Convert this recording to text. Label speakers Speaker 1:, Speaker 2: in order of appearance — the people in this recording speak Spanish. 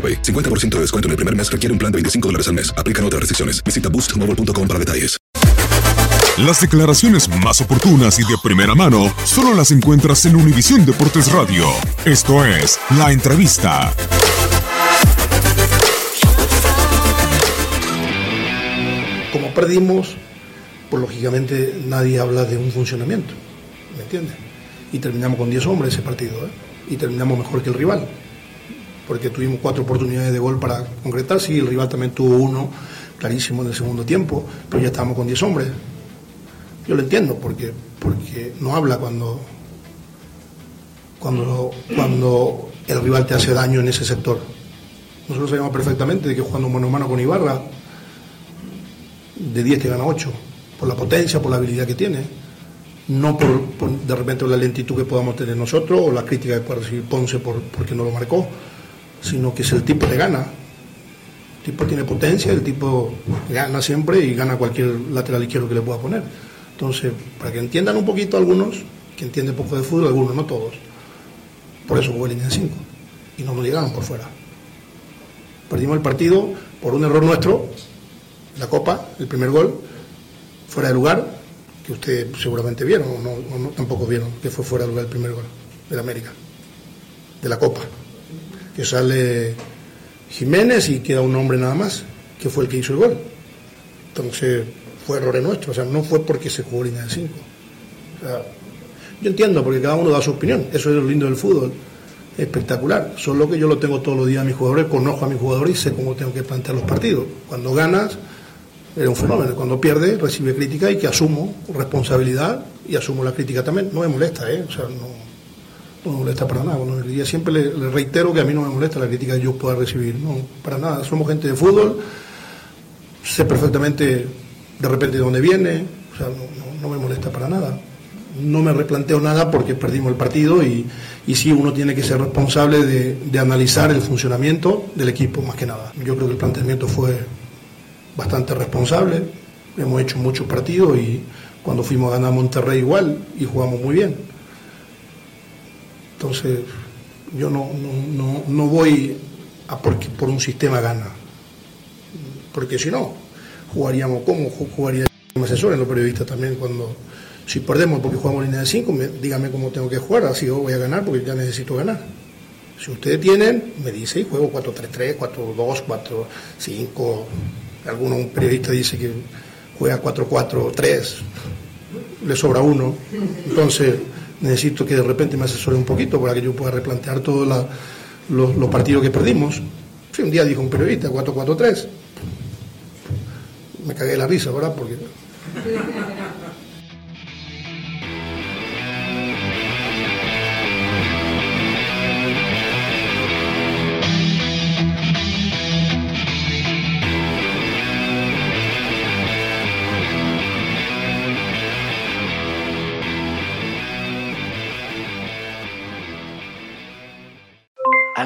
Speaker 1: AroPay. 50% de descuento en el primer mes requiere un plan de 25 dólares al mes. Aplican otras restricciones. Visita boostmobile.com para detalles.
Speaker 2: Las declaraciones más oportunas y de primera mano solo las encuentras en Univisión Deportes Radio. Esto es La Entrevista.
Speaker 3: Como perdimos, pues lógicamente nadie habla de un funcionamiento, ¿me entiendes? Y terminamos con 10 hombres ese partido, ¿eh? Y terminamos mejor que el rival, porque tuvimos cuatro oportunidades de gol para concretar, sí, el rival también tuvo uno clarísimo en el segundo tiempo, pero ya estábamos con 10 hombres. Yo lo entiendo, porque, porque no habla cuando, cuando, cuando el rival te hace daño en ese sector. Nosotros sabemos perfectamente de que jugando mano a mano con Ibarra, de 10 te gana 8, por la potencia, por la habilidad que tiene, no por, de repente la lentitud que podamos tener nosotros o la crítica que pueda recibir Ponce por, porque no lo marcó, sino que es el tipo que gana. El tipo tiene potencia, el tipo gana siempre y gana cualquier lateral izquierdo que le pueda poner. Entonces, para que entiendan un poquito algunos, que entienden poco de fútbol, algunos, no todos. Por eso jugó línea de 5 y no nos llegaron por fuera. Perdimos el partido por un error nuestro, la Copa, el primer gol, fuera de lugar, que ustedes seguramente vieron, o no, o no, tampoco vieron, que fue fuera de lugar el primer gol de América, de la Copa. Que sale Jiménez y queda un hombre nada más, que fue el que hizo el gol. Entonces, fue error nuestro, o sea, no fue porque se jugó línea de 5. O sea, yo entiendo, porque cada uno da su opinión, eso es lo lindo del fútbol, espectacular. Solo que yo lo tengo todos los días a mis jugadores, conozco a mis jugadores y sé cómo tengo que plantear los partidos. Cuando ganas, era un fenómeno. Cuando pierde, recibe crítica y que asumo responsabilidad y asumo la crítica también. No me molesta, ¿eh? O sea, no, no me molesta para nada. Bueno, día siempre le, reitero que a mí no me molesta la crítica que yo pueda recibir. No, para nada. Somos gente de fútbol, sé perfectamente de repente de dónde viene, o sea, no, no, me molesta para nada. No me replanteo nada porque perdimos el partido y, y sí uno tiene que ser responsable de, de analizar el funcionamiento del equipo más que nada. Yo creo que el planteamiento fue bastante responsable, hemos hecho muchos partidos y cuando fuimos a ganar Monterrey igual y jugamos muy bien. Entonces, yo no, no, no, no voy a por un sistema gana, porque si no, jugaríamos como jugaría como asesor en los periodistas también cuando si perdemos porque jugamos línea de 5, dígame cómo tengo que jugar, así yo voy a ganar porque ya necesito ganar. Si ustedes tienen, me dice y juego 4-3-3, 4-2, 4-5 alguno un periodista dice que juega 4-4-3, le sobra uno, entonces necesito que de repente me asesore un poquito para que yo pueda replantear todos los, partidos que perdimos. Sí, un día dijo un periodista, 4-4-3. me cagué la risa, ¿verdad? Porque...